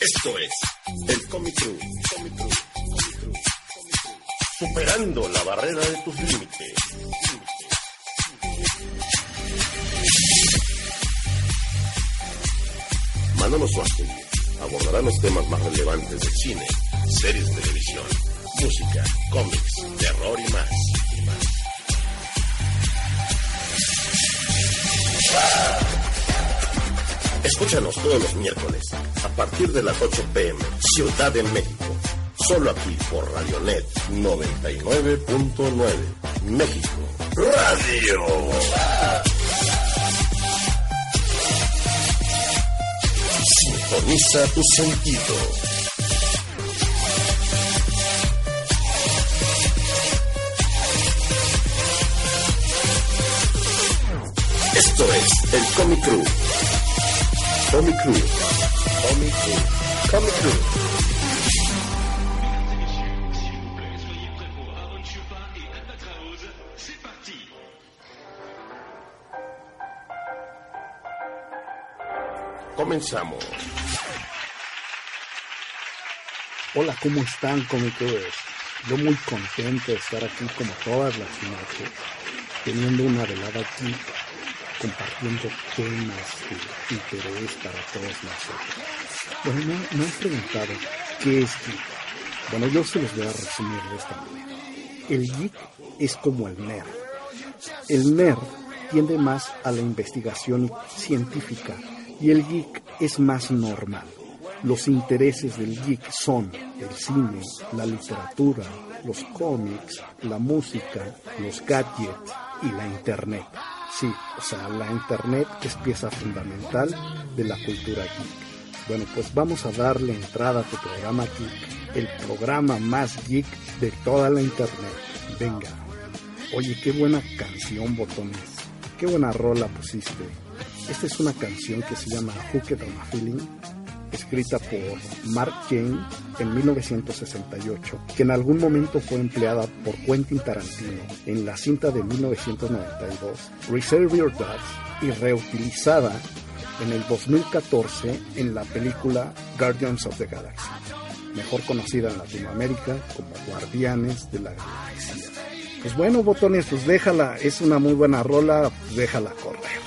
Esto es el Comic Crew. Superando la barrera de tus límites. Manolo Suárez abordará los temas más relevantes del cine, series de televisión, música, cómics, terror y más. Escúchanos todos los miércoles a partir de las 8 pm, Ciudad de México. Solo aquí por Radionet 99.9, México. Radio. Sintoniza tu sentido. Esto es el Comic Crew. Comic Crew. Comic Crew. Comic Crew. Comenzamos. Hola, ¿cómo están, comiqueros? Yo muy contento de estar aquí como todas las noches, teniendo una velada aquí, compartiendo temas de interés para todos nosotros. Bueno, me, han preguntado, ¿qué es geek? Bueno, yo se los voy a resumir de esta manera. El geek es como el nerd. El nerd tiende más a la investigación científica y el geek es más normal. Los intereses del geek son el cine, la literatura, los cómics, la música, los gadgets y la internet. Sí, o sea, la internet es pieza fundamental de la cultura geek. Bueno, pues vamos a darle entrada a tu programa geek, el programa más geek de toda la internet. Venga. Oye, qué buena canción, botones. Qué buena rola pusiste. Esta es una canción que se llama Hooked on a Feeling, escrita por Mark Jane en 1968, que en algún momento fue empleada por Quentin Tarantino en la cinta de 1992, Reserve Your Dogs, y reutilizada en el 2014 en la película Guardians of the Galaxy, mejor conocida en Latinoamérica como Guardianes de la Galaxia. Pues bueno, botones, pues déjala, es una muy buena rola, déjala correr.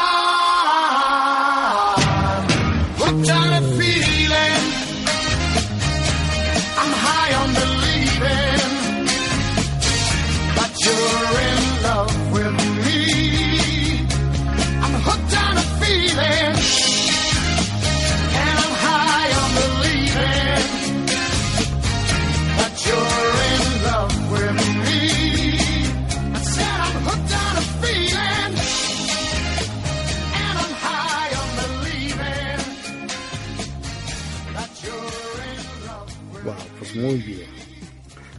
muy bien.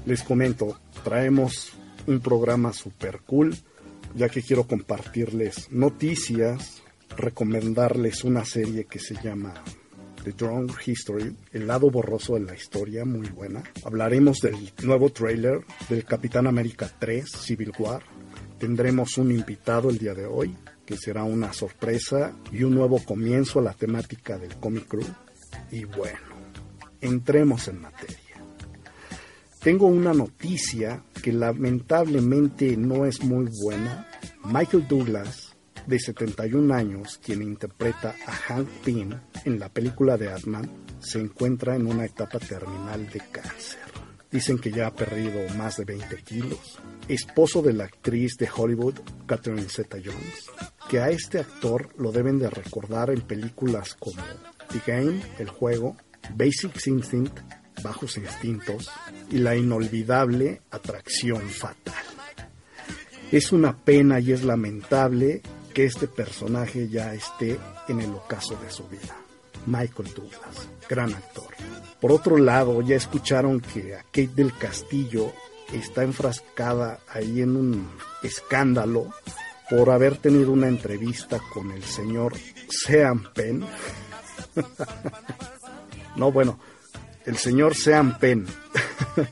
Les comento, traemos un programa super cool, ya que quiero compartirles noticias, recomendarles una serie que se llama The Drone History, el lado borroso de la historia, muy buena. Hablaremos del nuevo trailer del Capitán América 3, Civil War. Tendremos un invitado el día de hoy, que será una sorpresa y un nuevo comienzo a la temática del Comic Crew. Y bueno, entremos en materia. Tengo una noticia que lamentablemente no es muy buena. Michael Douglas, de 71 años, quien interpreta a Hank Pym en la película de Ant-Man, se encuentra en una etapa terminal de cáncer. Dicen que ya ha perdido más de 20 kilos. Esposo de la actriz de Hollywood, Catherine Zeta-Jones, que a este actor lo deben de recordar en películas como The Game, El Juego, Basic Instinct, Bajos Instintos y la inolvidable Atracción Fatal. Es una pena y es lamentable que este personaje ya esté en el ocaso de su vida. Michael Douglas, gran actor. Por otro lado, ya escucharon que a Kate del Castillo está enfrascada ahí en un escándalo por haber tenido una entrevista con el señor Sean Penn. no, bueno, el señor Sean Penn,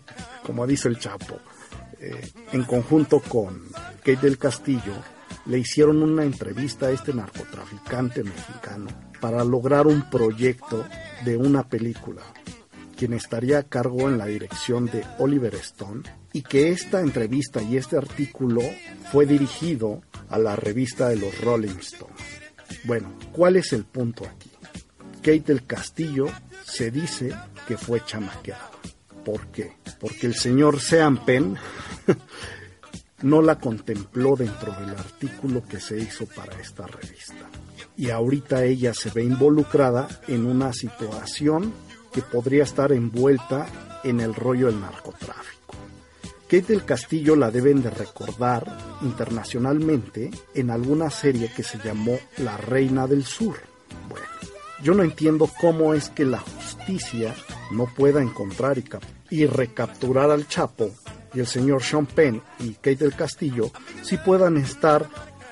como dice el Chapo, eh, en conjunto con Kate del Castillo, le hicieron una entrevista a este narcotraficante mexicano para lograr un proyecto de una película, quien estaría a cargo en la dirección de Oliver Stone, y que esta entrevista y este artículo fue dirigido a la revista de los Rolling Stones. Bueno, ¿cuál es el punto aquí? Kate del Castillo se dice que fue chamaqueada. ¿Por qué? Porque el señor Sean Penn no la contempló dentro del artículo que se hizo para esta revista. Y ahorita ella se ve involucrada en una situación que podría estar envuelta en el rollo del narcotráfico. Kate del Castillo la deben de recordar internacionalmente en alguna serie que se llamó La Reina del Sur. Bueno, yo no entiendo cómo es que la justicia no pueda encontrar y, y recapturar al Chapo y el señor Sean Penn y Kate del Castillo si puedan estar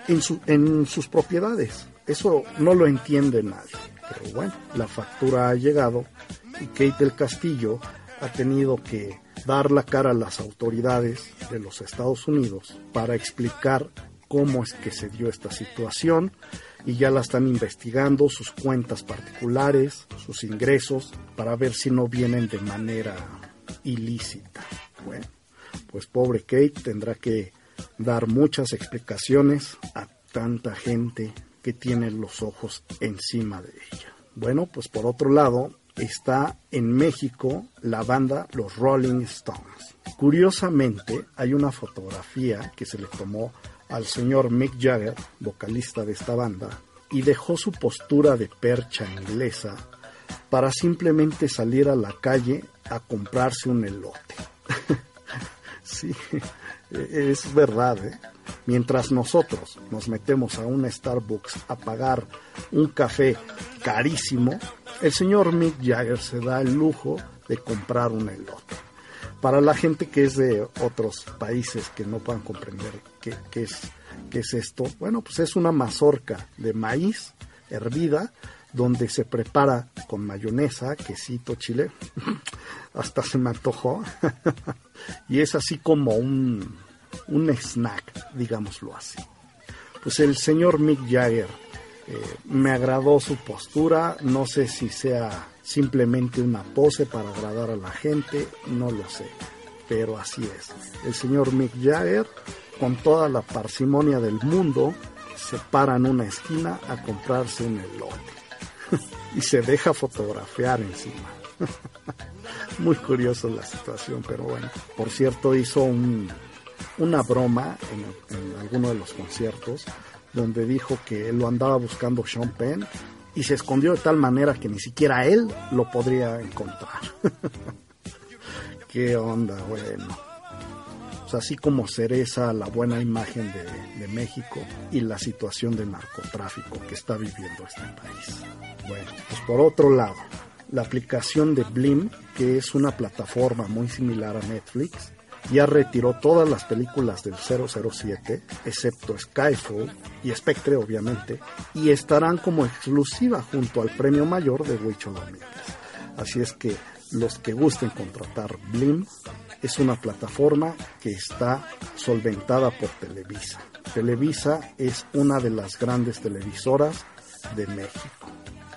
en, en sus propiedades. Eso no lo entiende nadie. Pero bueno, la factura ha llegado y Kate del Castillo ha tenido que dar la cara a las autoridades de los Estados Unidos para explicar cómo es que se dio esta situación y ya la están investigando, sus cuentas particulares, sus ingresos, para ver si no vienen de manera ilícita. Bueno, pues pobre Kate tendrá que dar muchas explicaciones a tanta gente que tiene los ojos encima de ella. Bueno, pues por otro lado está en México la banda Los Rolling Stones. Curiosamente hay una fotografía que se le tomó al señor Mick Jagger, vocalista de esta banda, y dejó su postura de percha inglesa para simplemente salir a la calle a comprarse un elote. sí, es verdad. ¿eh? Mientras nosotros nos metemos a un Starbucks a pagar un café carísimo, el señor Mick Jagger se da el lujo de comprar un elote. Para la gente que es de otros países que no puedan comprender qué, es, qué es esto, bueno, pues es una mazorca de maíz hervida donde se prepara con mayonesa, quesito, chile, hasta se me antojó, y es así como un, un snack, digámoslo así. Pues el señor Mick Jagger eh, me agradó su postura, no sé si sea simplemente una pose para agradar a la gente, no lo sé, pero así es. El señor Mick Jagger, con toda la parsimonia del mundo, se para en una esquina a comprarse un elote y se deja fotografiar encima. Muy curioso la situación, pero bueno. Por cierto, hizo una broma en, en alguno de los conciertos donde dijo que lo andaba buscando Sean Penn y se escondió de tal manera que ni siquiera él lo podría encontrar. ¿Qué onda? Bueno. Así como cereza la buena imagen de, de, México y la situación de narcotráfico que está viviendo este país. Bueno, pues por otro lado, la aplicación de Blim, que es una plataforma muy similar a Netflix, ya retiró todas las películas del 007, excepto Skyfall y Spectre obviamente, y estarán como exclusiva junto al premio mayor de Huicho Domínguez. Así es que los que gusten contratar Blim, es una plataforma que está solventada por Televisa. Televisa es una de las grandes televisoras de México.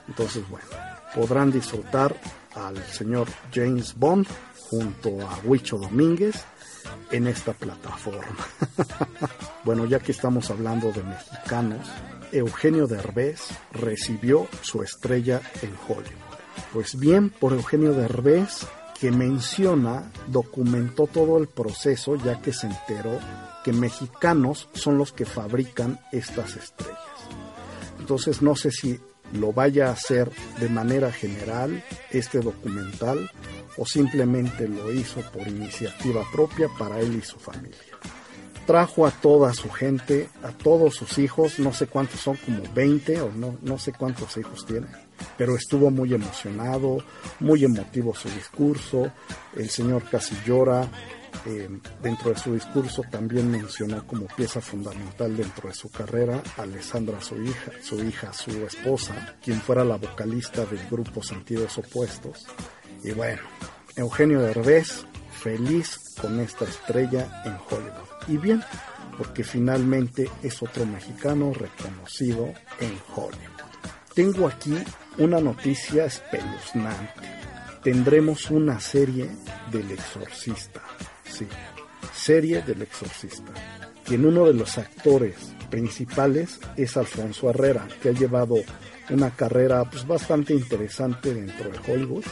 Entonces, bueno, podrán disfrutar al señor James Bond junto a Huicho Domínguez en esta plataforma. bueno, ya que estamos hablando de mexicanos, Eugenio Derbez recibió su estrella en Hollywood. Pues bien, por Eugenio Derbez, que menciona, documentó todo el proceso ya que se enteró que mexicanos son los que fabrican estas estrellas. Entonces no sé si lo vaya a hacer de manera general este documental o simplemente lo hizo por iniciativa propia para él y su familia. Trajo a toda su gente, a todos sus hijos, no sé cuántos son, como 20 o no, no sé cuántos hijos tiene, pero estuvo muy emocionado, muy emotivo su discurso, el señor casi llora, eh, dentro de su discurso también mencionó como pieza fundamental dentro de su carrera a Alessandra, su hija, su hija, su esposa, quien fuera la vocalista del grupo Sentidos Opuestos. Y bueno, Eugenio Derbez, feliz con esta estrella en Hollywood. Y bien, porque finalmente es otro mexicano reconocido en Hollywood. Tengo aquí una noticia espeluznante. Tendremos una serie del exorcista serie del exorcista. Quien uno de los actores principales es Alfonso Herrera, que ha llevado una carrera pues, bastante interesante dentro de Hollywood,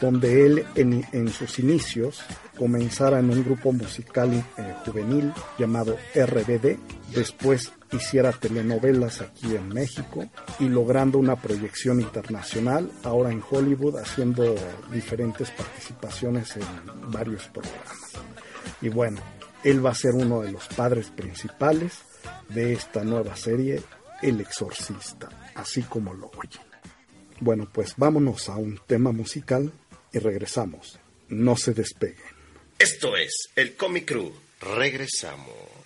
donde él en, sus inicios comenzara en un grupo musical eh, juvenil llamado RBD, después hiciera telenovelas aquí en México y logrando una proyección internacional, ahora en Hollywood haciendo diferentes participaciones en varios programas. Y bueno, él va a ser uno de los padres principales de esta nueva serie, El Exorcista, así como lo oyen. Bueno, pues vámonos a un tema musical y regresamos. No se despeguen. Esto es el Comic Crew. Regresamos.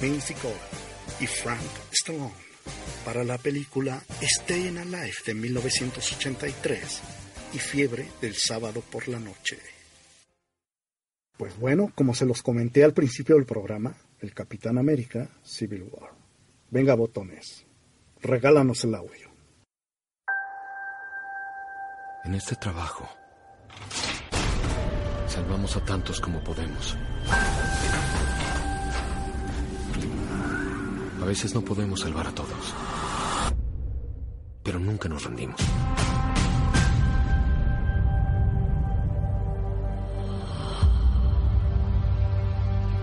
Vince Cola y Frank Stallone, para la película Stayin' Alive de 1983 y Fiebre del sábado por la noche. Pues bueno, como se los comenté al principio del programa, el Capitán América Civil War. Venga, botones, regálanos el audio. En este trabajo, salvamos a tantos como podemos. Veces no podemos salvar a todos, pero nunca nos rendimos.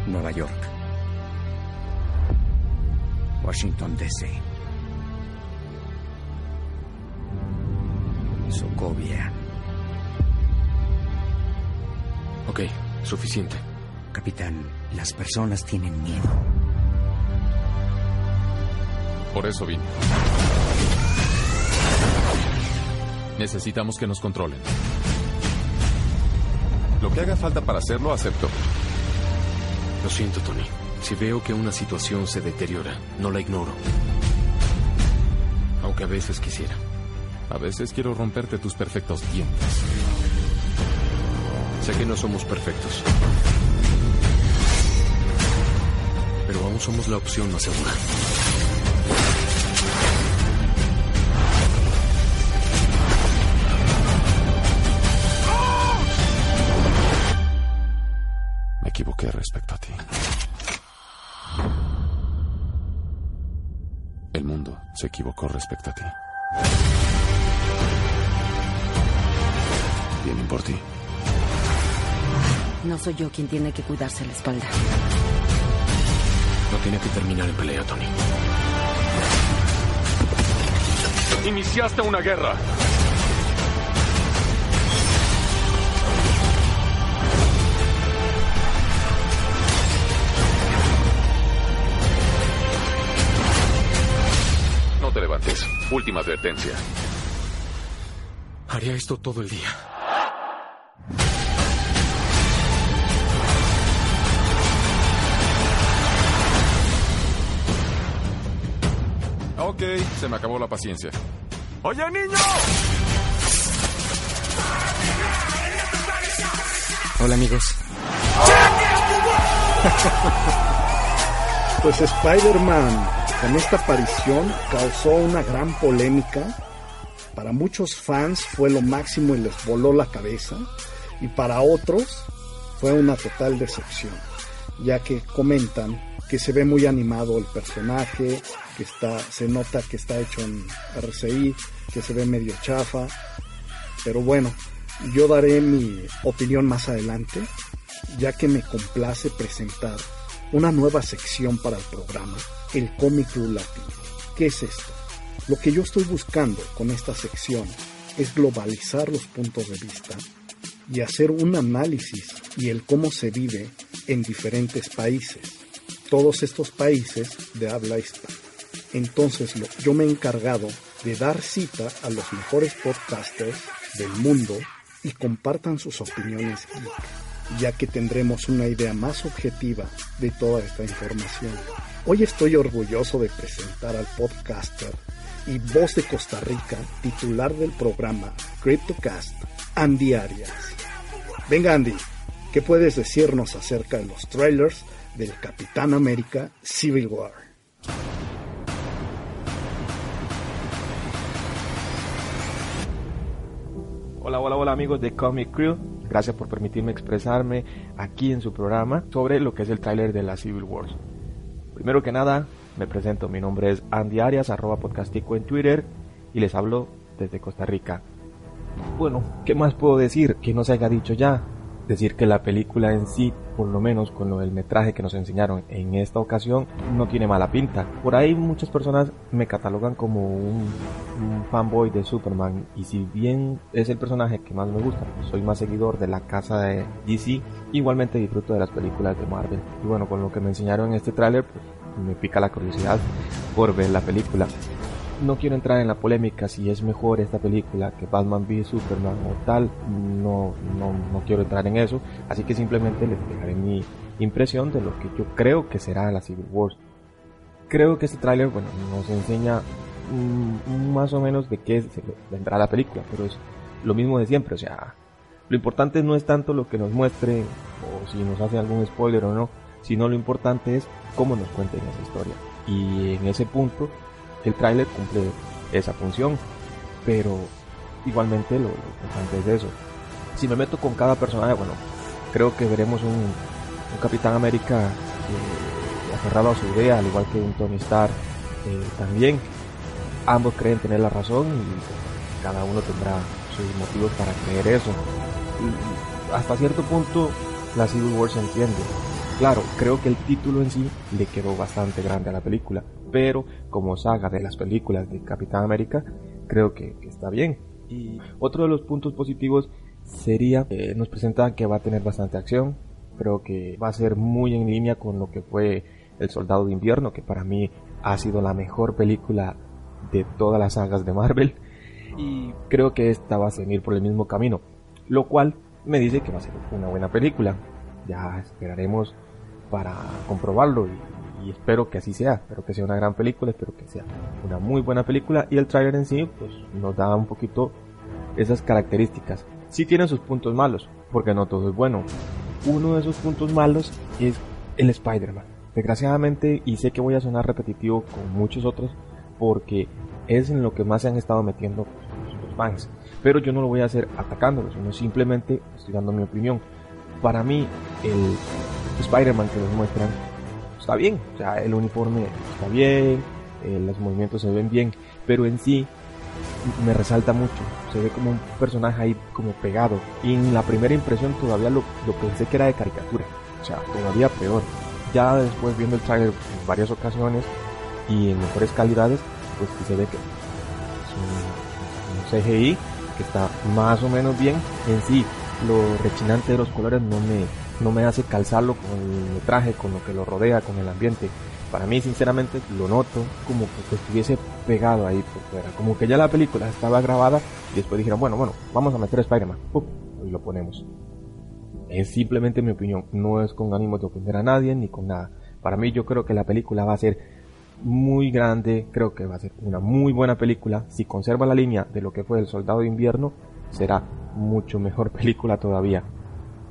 Nueva York. Washington, D.C. Sokovia. Ok, suficiente. Capitán, las personas tienen miedo. Por eso vine. Necesitamos que nos controlen. Lo que haga falta para hacerlo, acepto. Lo siento, Tony. Si veo que una situación se deteriora, no la ignoro. Aunque a veces quisiera. A veces quiero romperte tus perfectos dientes. Sé que no somos perfectos. Pero aún somos la opción más segura. Se equivocó respecto a ti. Vienen por ti. No soy yo quien tiene que cuidarse la espalda. No tiene que terminar en pelea, Tony. Iniciaste una guerra. Última advertencia. Haría esto todo el día. Ok, se me acabó la paciencia. ¡Oye, niño! Hola, amigos. Pues Spider-Man esta aparición causó una gran polémica. Para muchos fans fue lo máximo y les voló la cabeza. Y para otros fue una total decepción, ya que comentan que se ve muy animado el personaje, que está, se nota que está hecho en RCI, que se ve medio chafa. Pero bueno, yo daré mi opinión más adelante, ya que me complace presentar una nueva sección para el programa, el Comic Club Latino. ¿Qué es esto? Lo que yo estoy buscando con esta sección es globalizar los puntos de vista y hacer un análisis y el cómo se vive en diferentes países, todos estos países de habla hispana. Entonces lo, yo me he encargado de dar cita a los mejores podcasters del mundo y compartan sus opiniones ya que tendremos una idea más objetiva de toda esta información. Hoy estoy orgulloso de presentar al podcaster y voz de Costa Rica, titular del programa CryptoCast, Andy Arias. Venga Andy, ¿qué puedes decirnos acerca de los trailers del Capitán América Civil War? Hola, hola, hola amigos de Comic Crew. Gracias por permitirme expresarme aquí en su programa sobre lo que es el tráiler de la Civil War. Primero que nada, me presento. Mi nombre es Andy Arias, arroba podcastico en Twitter y les hablo desde Costa Rica. Bueno, ¿qué más puedo decir que no se haya dicho ya? Decir que la película en sí, por lo menos con lo del metraje que nos enseñaron en esta ocasión, no tiene mala pinta. Por ahí muchas personas me catalogan como un, un fanboy de Superman y si bien es el personaje que más me gusta, soy más seguidor de la casa de DC, igualmente disfruto de las películas de Marvel. Y bueno, con lo que me enseñaron en este tráiler, pues me pica la curiosidad por ver la película. No quiero entrar en la polémica si es mejor esta película que Batman v Superman o tal, no, no, no quiero entrar en eso, así que simplemente les dejaré mi impresión de lo que yo creo que será la Civil War. Creo que este tráiler, bueno, nos enseña mm, más o menos de qué se vendrá la película, pero es lo mismo de siempre, o sea, lo importante no es tanto lo que nos muestre o si nos hace algún spoiler o no, sino lo importante es cómo nos cuenten esa historia. Y en ese punto el tráiler cumple esa función, pero igualmente lo, importante es eso. Si me meto con cada personaje, bueno, creo que veremos un, Capitán América eh, aferrado a su idea, al igual que un Tony Stark eh, también. Ambos creen tener la razón y cada uno tendrá sus motivos para creer eso. hasta cierto punto la Civil War se entiende. Claro, creo que el título en sí le quedó bastante grande a la película, pero como saga de las películas de Capitán América, creo que, está bien. Y otro de los puntos positivos sería que nos presentan que va a tener bastante acción, creo que va a ser muy en línea con lo que fue El Soldado de Invierno, que para mí ha sido la mejor película de todas las sagas de Marvel. Y creo que esta va a seguir por el mismo camino, lo cual me dice que va a ser una buena película. Ya esperaremos para comprobarlo y espero que así sea, espero que sea una gran película, espero que sea una muy buena película y el trailer en sí pues nos da un poquito esas características. Sí tiene sus puntos malos, porque no todo es bueno. Uno de esos puntos malos es el Spider-Man. Desgraciadamente, y sé que voy a sonar repetitivo con muchos otros, porque es en lo que más se han estado metiendo los fans. Pero yo no lo voy a hacer atacándolos, sino simplemente estoy dando mi opinión. Para mí, el Spider-Man que nos muestran está bien, o sea, el uniforme está bien, eh, los movimientos se ven bien, pero en sí me resalta mucho, se ve como un personaje ahí como pegado, y en la primera impresión todavía lo, pensé que era de caricatura, o sea, todavía peor. Ya después viendo el trailer en varias ocasiones y en mejores calidades, pues se ve que es un, un CGI que está más o menos bien. En sí, lo rechinante de los colores no me, no me hace calzarlo con el traje, con lo que lo rodea, con el ambiente. Para mí, sinceramente, lo noto como que estuviese pegado ahí por fuera. Como que ya la película estaba grabada y después dijeron, bueno, bueno, vamos a meter Spider-Man. Y lo ponemos. Es simplemente mi opinión. No es con ánimo de ofender a nadie ni con nada. Para mí, yo creo que la película va a ser muy grande. Creo que va a ser una muy buena película. Si conserva la línea de lo que fue El Soldado de Invierno, será mucho mejor película todavía.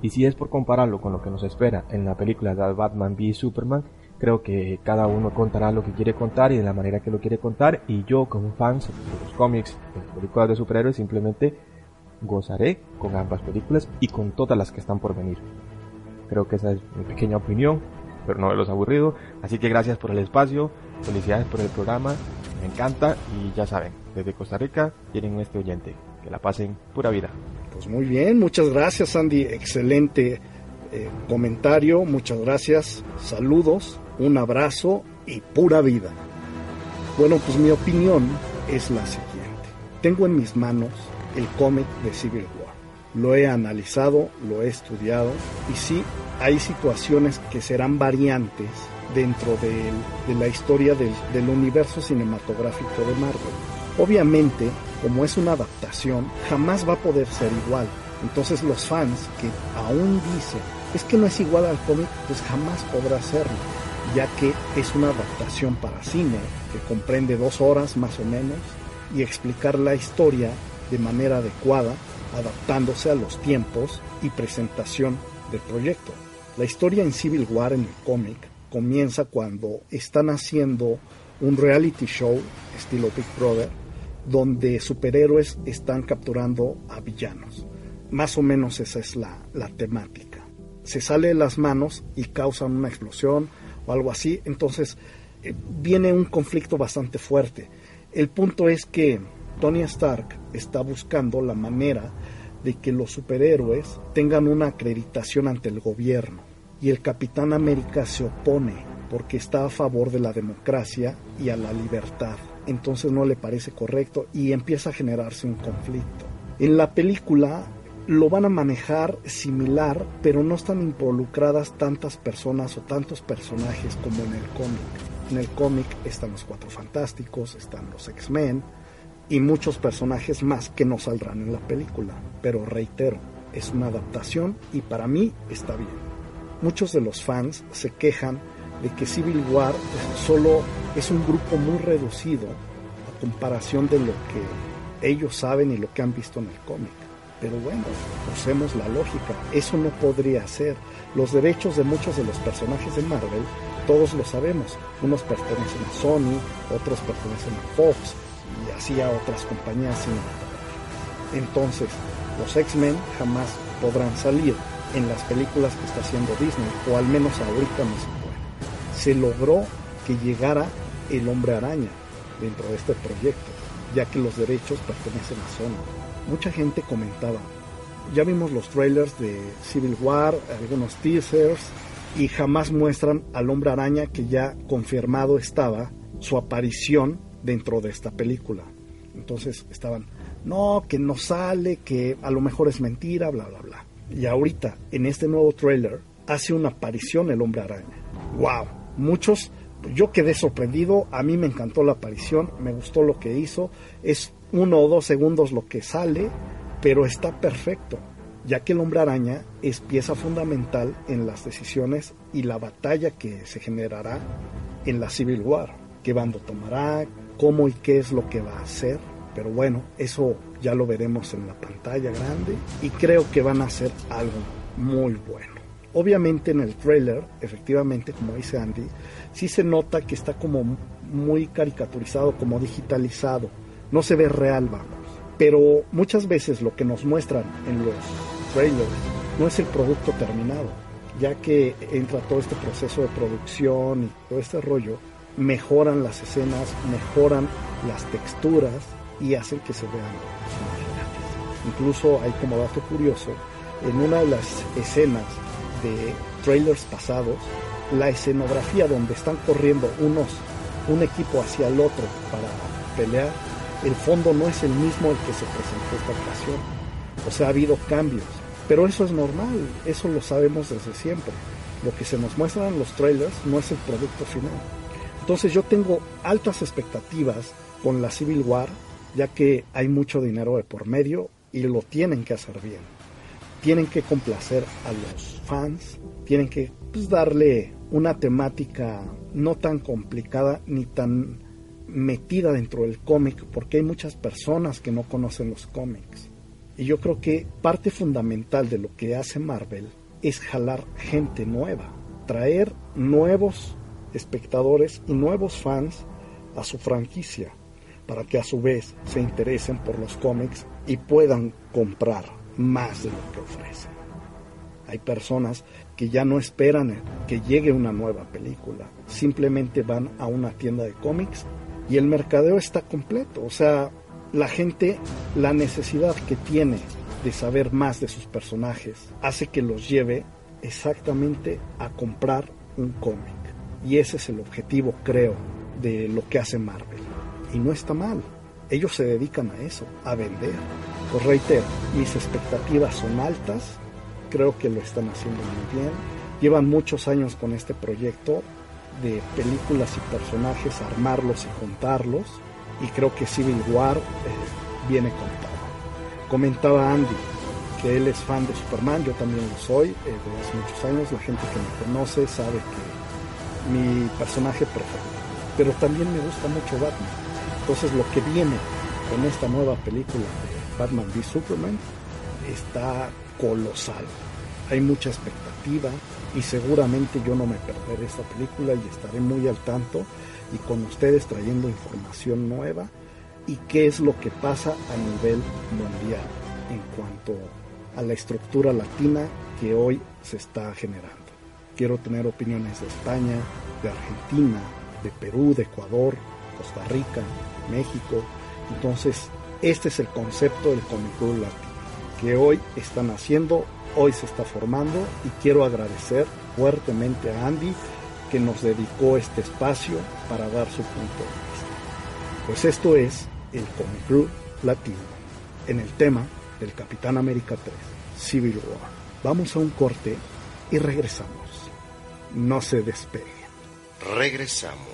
Y si es por compararlo con lo que nos espera en la película de Batman v Superman, creo que cada uno contará lo que quiere contar y de la manera que lo quiere contar. Y yo, como fan de los cómics, de las películas de superhéroes, simplemente gozaré con ambas películas y con todas las que están por venir. Creo que esa es mi pequeña opinión, pero no de los aburridos. Así que gracias por el espacio, felicidades por el programa, me encanta y ya saben, desde Costa Rica tienen este oyente. Que la pasen pura vida. Pues muy bien, muchas gracias Andy, excelente eh, comentario, muchas gracias, saludos, un abrazo y pura vida. Bueno, pues mi opinión es la siguiente. Tengo en mis manos el cómic de Civil War. Lo he analizado, lo he estudiado y sí, hay situaciones que serán variantes dentro de, la historia del, del universo cinematográfico de Marvel. Obviamente, como es una adaptación, jamás va a poder ser igual. Entonces los fans que aún dicen, es que no es igual al cómic, pues jamás podrá serlo, ya que es una adaptación para cine que comprende dos horas más o menos y explicar la historia de manera adecuada, adaptándose a los tiempos y presentación del proyecto. La historia en Civil War en el cómic comienza cuando están haciendo un reality show estilo Big Brother donde superhéroes están capturando a villanos. Más o menos esa es la, temática. Se sale de las manos y causan una explosión o algo así, entonces eh, viene un conflicto bastante fuerte. El punto es que Tony Stark está buscando la manera de que los superhéroes tengan una acreditación ante el gobierno y el Capitán América se opone porque está a favor de la democracia y a la libertad entonces no le parece correcto y empieza a generarse un conflicto. En la película lo van a manejar similar, pero no están involucradas tantas personas o tantos personajes como en el cómic. En el cómic están los Cuatro Fantásticos, están los X-Men y muchos personajes más que no saldrán en la película. Pero reitero, es una adaptación y para mí está bien. Muchos de los fans se quejan de que Civil War solo es un grupo muy reducido a comparación de lo que ellos saben y lo que han visto en el cómic. Pero bueno, usemos la lógica, eso no podría ser. Los derechos de muchos de los personajes de Marvel, todos lo sabemos. Unos pertenecen a Sony, otros pertenecen a Fox y así a otras compañías cinematográficas. Entonces, los X-Men jamás podrán salir en las películas que está haciendo Disney, o al menos ahorita no se logró que llegara el hombre araña dentro de este proyecto, ya que los derechos pertenecen a Sony. Mucha gente comentaba, ya vimos los trailers de Civil War, algunos teasers, y jamás muestran al hombre araña que ya confirmado estaba su aparición dentro de esta película. Entonces estaban, no, que no sale, que a lo mejor es mentira, bla, bla, bla. Y ahorita, en este nuevo trailer, hace una aparición el hombre araña. ¡Wow! Muchos, yo quedé sorprendido, a mí me encantó la aparición, me gustó lo que hizo, es uno o dos segundos lo que sale, pero está perfecto, ya que el hombre araña es pieza fundamental en las decisiones y la batalla que se generará en la Civil War. ¿Qué bando tomará? ¿Cómo y qué es lo que va a hacer? Pero bueno, eso ya lo veremos en la pantalla grande y creo que van a hacer algo muy bueno. Obviamente en el trailer, efectivamente, como dice Andy, sí se nota que está como muy caricaturizado, como digitalizado. No se ve real, vamos. Pero muchas veces lo que nos muestran en los trailers no es el producto terminado, ya que entra todo este proceso de producción y todo este rollo, mejoran las escenas, mejoran las texturas y hacen que se vean Incluso hay como dato curioso, en una de las escenas de trailers pasados, la escenografía donde están corriendo unos, un equipo hacia el otro para pelear, el fondo no es el mismo el que se presentó esta ocasión. O sea, ha habido cambios. Pero eso es normal, eso lo sabemos desde siempre. Lo que se nos muestra en los trailers no es el producto final. Entonces yo tengo altas expectativas con la Civil War ya que hay mucho dinero de por medio y lo tienen que hacer bien. Tienen que complacer a los fans, tienen que pues, darle una temática no tan complicada ni tan metida dentro del cómic, porque hay muchas personas que no conocen los cómics. Y yo creo que parte fundamental de lo que hace Marvel es jalar gente nueva, traer nuevos espectadores y nuevos fans a su franquicia para que a su vez se interesen por los cómics y puedan comprar más de lo que ofrecen. Hay personas que ya no esperan que llegue una nueva película, simplemente van a una tienda de cómics y el mercadeo está completo, o sea, la gente, la necesidad que tiene de saber más de sus personajes hace que los lleve exactamente a comprar un cómic. Y ese es el objetivo, creo, de lo que hace Marvel y no está mal. Ellos se dedican a eso, a vender. Pues reitero, mis expectativas son altas, creo que lo están haciendo muy bien. Llevan muchos años con este proyecto de películas y personajes, armarlos y juntarlos, y creo que Civil War eh, viene con todo. Comentaba Andy que él es fan de Superman, yo también lo soy, eh, desde hace muchos años, la gente que me conoce sabe que mi personaje preferido, pero también me gusta mucho Batman entonces lo que viene con esta nueva película de Batman v Superman está colosal. Hay mucha expectativa y seguramente yo no me perderé esta película y estaré muy al tanto y con ustedes trayendo información nueva y qué es lo que pasa a nivel mundial en cuanto a la estructura latina que hoy se está generando. Quiero tener opiniones de España, de Argentina, de Perú, de Ecuador, Costa Rica, México. Entonces, este es el concepto del Comic Latino, que hoy están haciendo, hoy se está formando y quiero agradecer fuertemente a Andy que nos dedicó este espacio para dar su punto de vista. Pues esto es el Comic Latino, en el tema del Capitán América 3, Civil War. Vamos a un corte y regresamos. No se despeguen. Regresamos.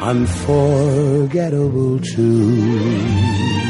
unforgettable too.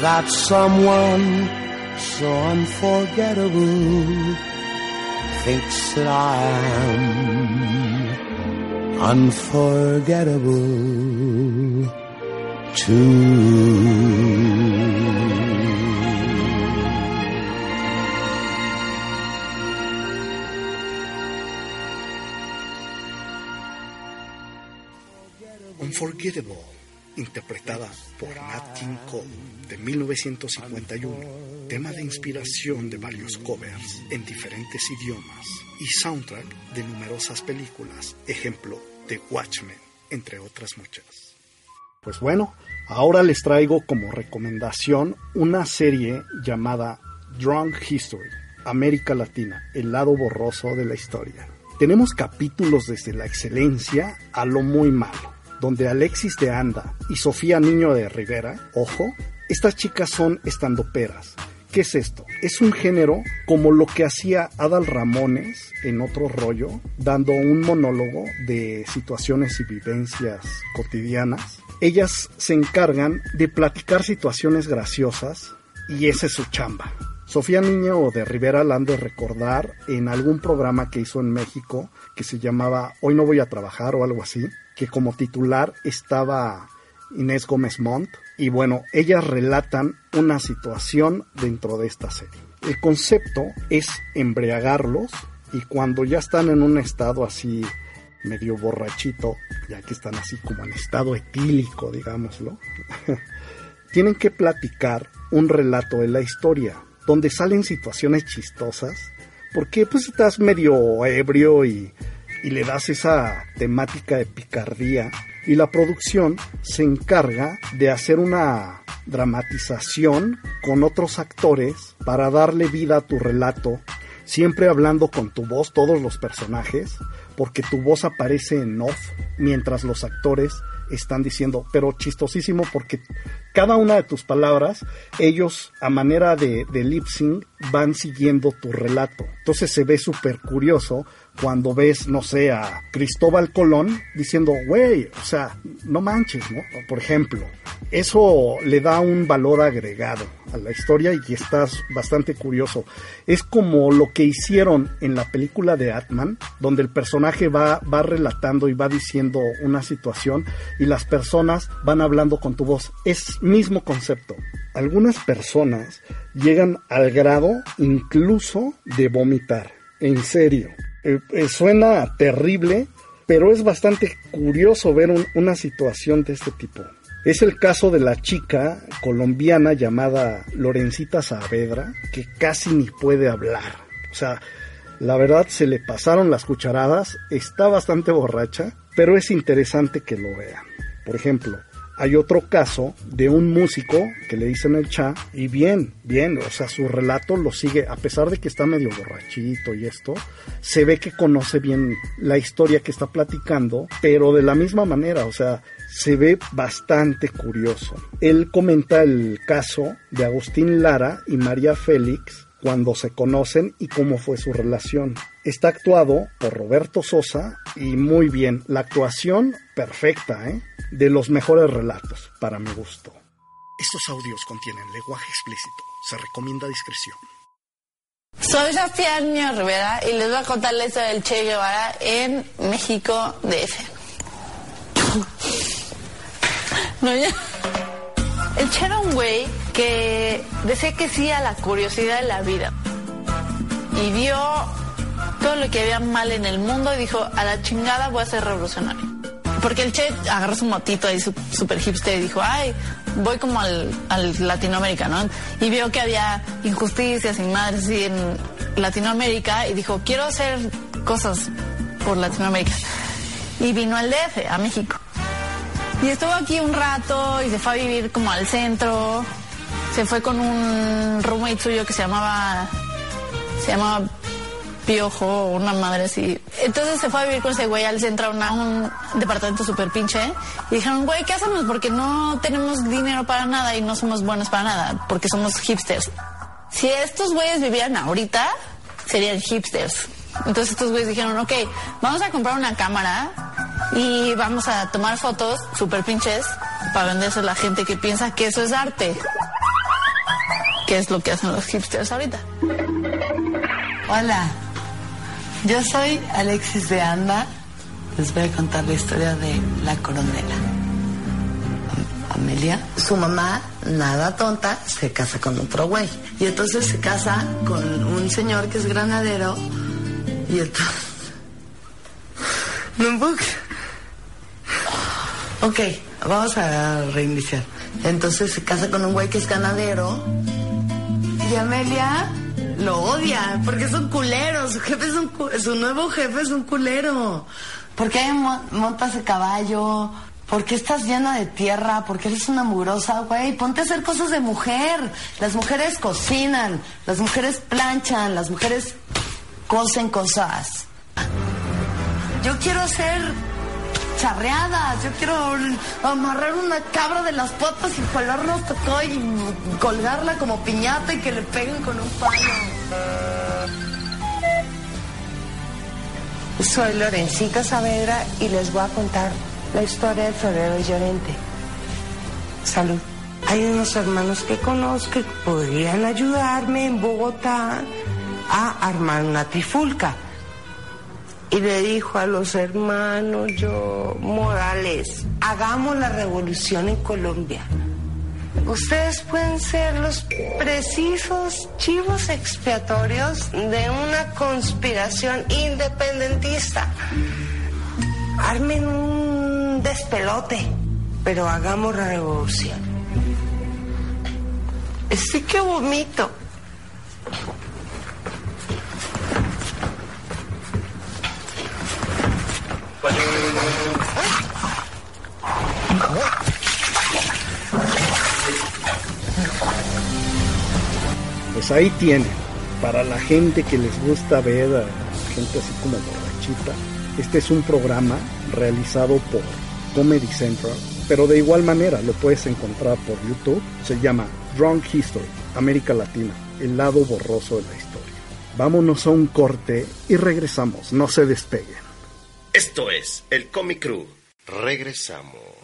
that someone so unforgettable thinks that I am unforgettable too. Unforgettable, interpretada por Nat King Cole de 1951, tema de inspiración de varios covers en diferentes idiomas y soundtrack de numerosas películas, ejemplo de Watchmen, entre otras muchas. Pues bueno, ahora les traigo como recomendación una serie llamada Drunk History, América Latina, el lado borroso de la historia. Tenemos capítulos desde la excelencia a lo muy malo donde Alexis de Anda y Sofía Niño de Rivera, ojo, estas chicas son estandoperas. ¿Qué es esto? Es un género como lo que hacía Adal Ramones en otro rollo, dando un monólogo de situaciones y vivencias cotidianas. Ellas se encargan de platicar situaciones graciosas y esa es su chamba. Sofía Niño de Rivera la han de recordar en algún programa que hizo en México que se llamaba Hoy no voy a trabajar o algo así, que como titular estaba Inés Gómez Montt. Y bueno, ellas relatan una situación dentro de esta serie. El concepto es embriagarlos y cuando ya están en un estado así medio borrachito, ya que están así como en estado etílico, digámoslo, tienen que platicar un relato de la historia, donde salen situaciones chistosas, porque pues estás medio ebrio y y le das esa temática de picardía y la producción se encarga de hacer una dramatización con otros actores para darle vida a tu relato, siempre hablando con tu voz todos los personajes, porque tu voz aparece en off mientras los actores están diciendo, pero chistosísimo porque cada una de tus palabras, ellos a manera de, de lip sync van siguiendo tu relato. Entonces se ve súper curioso cuando ves, no sé, a Cristóbal Colón diciendo, güey, o sea, no manches, ¿no? Por ejemplo, eso le da un valor agregado a la historia y estás bastante curioso. Es como lo que hicieron en la película de Atman, donde el personaje va, va relatando y va diciendo una situación y las personas van hablando con tu voz. Es mismo concepto. Algunas personas llegan al grado incluso de vomitar. En serio. Eh, eh, suena terrible, pero es bastante curioso ver un- una situación de este tipo. Es el caso de la chica colombiana llamada Lorencita Saavedra, que casi ni puede hablar. O sea, la verdad se le pasaron las cucharadas, está bastante borracha, pero es interesante que lo vean. Por ejemplo, hay otro caso de un músico que le dicen el cha y bien, bien, o sea, su relato lo sigue, a pesar de que está medio borrachito y esto, se ve que conoce bien la historia que está platicando, pero de la misma manera, o sea, se ve bastante curioso. Él comenta el caso de Agustín Lara y María Félix cuando se conocen y cómo fue su relación. Está actuado por Roberto Sosa y muy bien. La actuación perfecta, ¿eh? De los mejores relatos, para mi gusto. Estos audios contienen lenguaje explícito. Se recomienda discreción. Soy Sofía Niño Rivera y les voy a contar la historia del Che Guevara en México DF. No, ya. El Che era un güey que decía que sí a la curiosidad de la vida. Y vio todo lo que había mal en el mundo y dijo, a la chingada voy a ser revolucionario. Porque el Che agarró su motito ahí su- super hipster y dijo, ay, voy como al, al Latinoamérica, ¿no? Y vio que había injusticias y madres así en Latinoamérica y dijo, quiero hacer cosas por Latinoamérica. Y vino al DF, a México. Y estuvo aquí un rato y se fue a vivir como al centro. Se fue con un roommate suyo que se llamaba, se llamaba Piojo o una madre así. Entonces se fue a vivir con ese güey al centro a un departamento súper pinche. Y dijeron, güey, ¿qué hacemos? Porque no tenemos dinero para nada y no somos buenos para nada, porque somos hipsters. Si estos güeyes vivieran ahorita, serían hipsters. Entonces estos güeyes dijeron, ok, vamos a comprar una cámara y vamos a tomar fotos súper pinches para venderse a la gente que piensa que eso es arte. Que es lo que hacen los hipsters ahorita. Hola, yo soy Alexis de Anda. Les voy a contar la historia de la coronela. Am- Amelia, su mamá, nada tonta, se casa con otro güey. Y entonces se casa con un señor que es granadero. Y entonces... No puedo. Ok, vamos a reiniciar. Entonces se casa con un güey que es ganadero. Y Amelia lo odia porque es un culero. Su jefe es un cu- su nuevo jefe es un culero. ¿Por qué mo- montas el caballo? ¿Por qué estás llena de tierra? ¿Por qué eres una mugrosa, güey? Ponte a hacer cosas de mujer. Las mujeres cocinan, las mujeres planchan, las mujeres cosen cosas. Yo quiero hacer charreadas, yo quiero amarrar una cabra de las patas y jalarla hasta acá y colgarla como piñata y que le peguen con un palo. Soy Lorencita Saavedra y les voy a contar la historia del florero llorente. Salud. Hay unos hermanos que conozco que podrían ayudarme en Bogotá a armar una trifulca. Y le dijo a los hermanos yo, Morales, hagamos la revolución en Colombia. Ustedes pueden ser los precisos chivos expiatorios de una conspiración independentista. Armen un despelote, pero hagamos la revolución. Sí que vomito. Pues ahí tiene, para la gente que les gusta ver a gente así como borrachita, este es un programa realizado por Comedy Central, pero de igual manera lo puedes encontrar por YouTube, se llama Drunk History, América Latina, el lado borroso de la historia. Vámonos a un corte y regresamos, no se despeguen. Esto es el Comic Crew. Regresamos.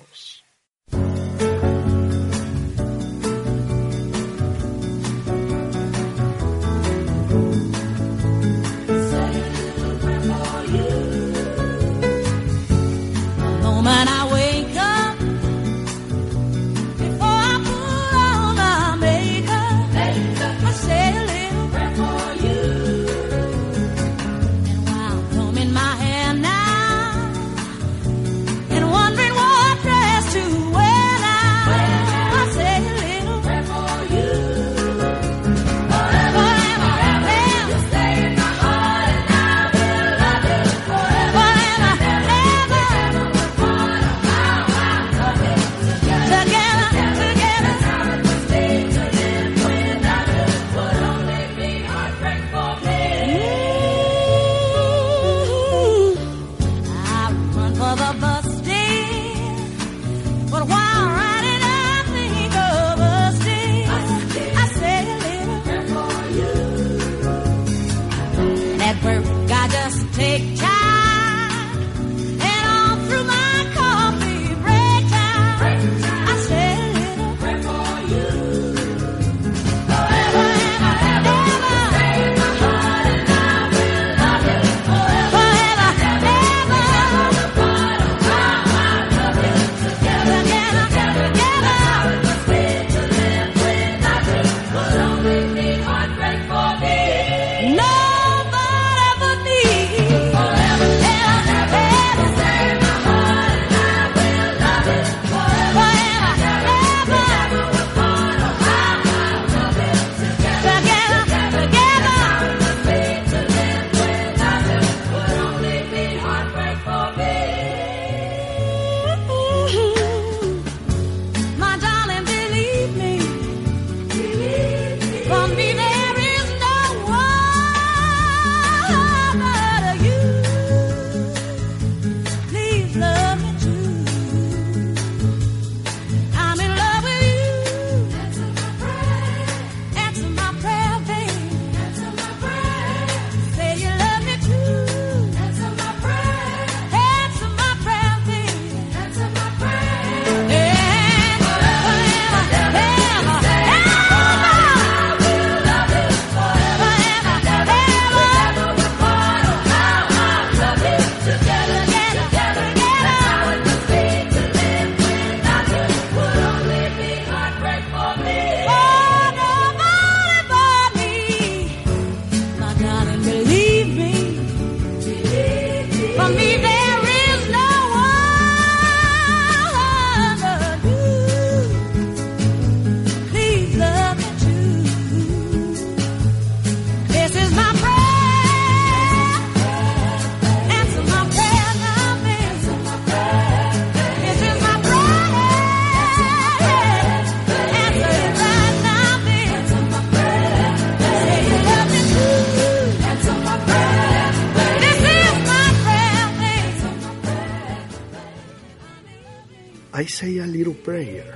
Say a Little Prayer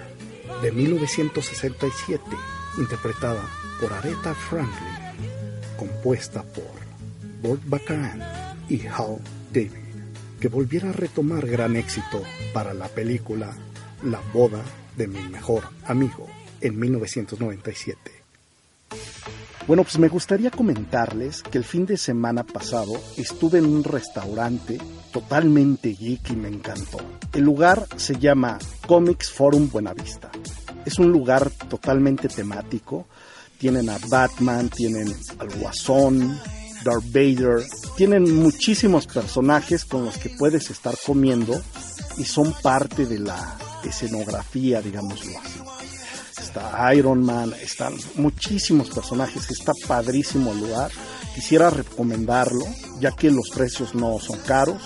de 1967, interpretada por Aretha Franklin, compuesta por Bob Baccarat y Hal David, que volviera a retomar gran éxito para la película La boda de mi mejor amigo en 1997. Bueno, pues me gustaría comentarles que el fin de semana pasado estuve en un restaurante totalmente geek y me encantó. El lugar se llama Comics Forum Buenavista. Es un lugar totalmente temático. Tienen a Batman, tienen al Guasón, Darth Vader. Tienen muchísimos personajes con los que puedes estar comiendo y son parte de la escenografía, digámoslo así. Está Iron Man, están muchísimos personajes, está padrísimo el lugar. Quisiera recomendarlo, ya que los precios no son caros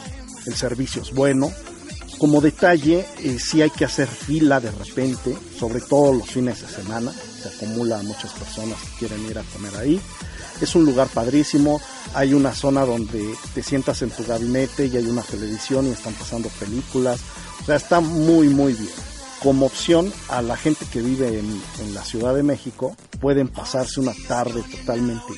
el servicio es bueno. Como detalle, eh, sí hay que hacer fila de repente, sobre todo los fines de semana, se acumula muchas personas que quieren ir a comer ahí. Es un lugar padrísimo, hay una zona donde te sientas en tu gabinete y hay una televisión y están pasando películas, o sea, está muy, muy bien como opción a la gente que vive en, en, la Ciudad de México, pueden pasarse una tarde totalmente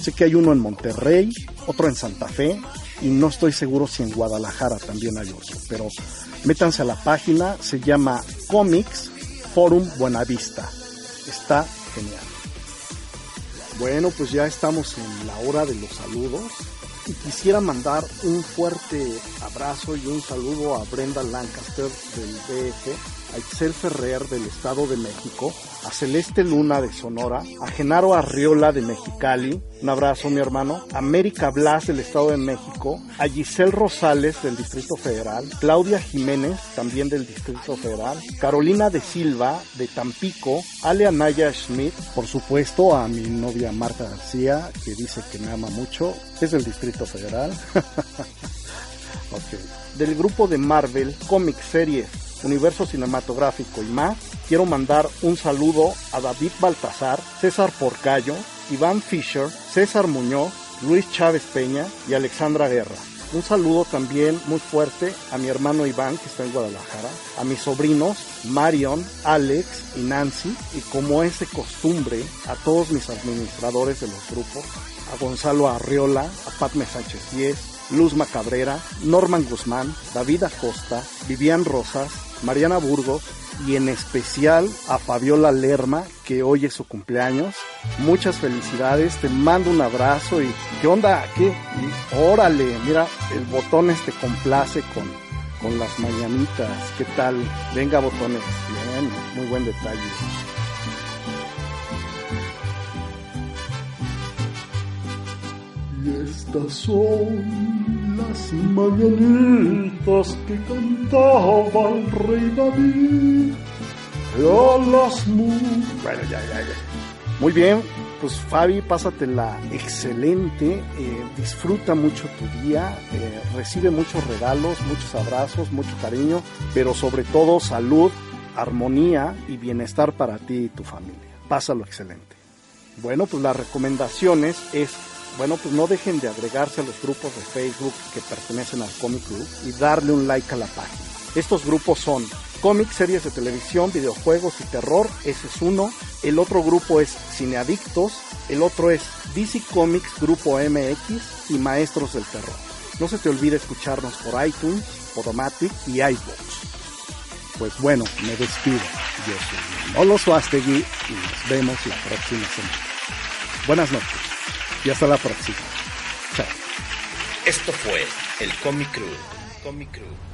Sé que hay uno en Monterrey, otro en Santa Fe, y no estoy seguro si en Guadalajara también hay otro, pero métanse a la página, se llama Comics Forum Buenavista. Está genial. Bueno, pues ya estamos en la hora de los saludos y quisiera mandar un fuerte abrazo y un saludo a Brenda Lancaster del DF, a Itzel Ferrer del Estado de México, a Celeste Luna de Sonora, a Genaro Arriola de Mexicali, un abrazo mi hermano, a América Blas del Estado de México, a Giselle Rosales del Distrito Federal, Claudia Jiménez también del Distrito Federal, Carolina de Silva de Tampico, Ale Anaya Schmidt, por supuesto a mi novia Marta García que dice que me ama mucho, es del Distrito Federal. Del grupo de Marvel, Comic Series, Universo Cinematográfico y más, quiero mandar un saludo a David Baltasar, César Porcayo, Iván Fisher, César Muñoz, Luis Chávez Peña y Alexandra Guerra. Un saludo también muy fuerte a mi hermano Iván, que está en Guadalajara, a mis sobrinos Marion, Alex y Nancy, y como es de costumbre, a todos mis administradores de los grupos, a Gonzalo Arriola, a Padme Sánchez Díez, Luzma Cabrera, Norman Guzmán, David Acosta, Vivian Rosas, Mariana Burgos y en especial a Fabiola Lerma, que hoy es su cumpleaños. Muchas felicidades, te mando un abrazo y ¿qué onda? ¿Qué? Y órale, mira, el botones te complace con, con las mañanitas. ¿Qué tal? Venga, botones. Bien, muy buen detalle. Y estas son las mañanitas que cantaba el rey David. A las Bueno, ya, ya, ya. Muy bien, pues Fabi, pásatela excelente, eh, disfruta mucho tu día, eh, recibe muchos regalos, muchos abrazos, mucho cariño, pero sobre todo salud, armonía y bienestar para ti y tu familia. Pásalo excelente. Bueno, pues las recomendaciones es, bueno, pues no dejen de agregarse a los grupos de Facebook que pertenecen al Comic Club y darle un like a la página. Estos grupos son cómics, series de televisión, videojuegos y terror, ese es uno. El otro grupo es Cineadictos, el otro es DC Comics Grupo MX y Maestros del Terror. No se te olvide escucharnos por iTunes, Podomatic y iVoox. Pues bueno, me despido. Yo soy Lolo Suastegui y nos vemos la próxima semana. Buenas noches y hasta la próxima. Chao. Esto fue el Comic Crew. Comic Crew.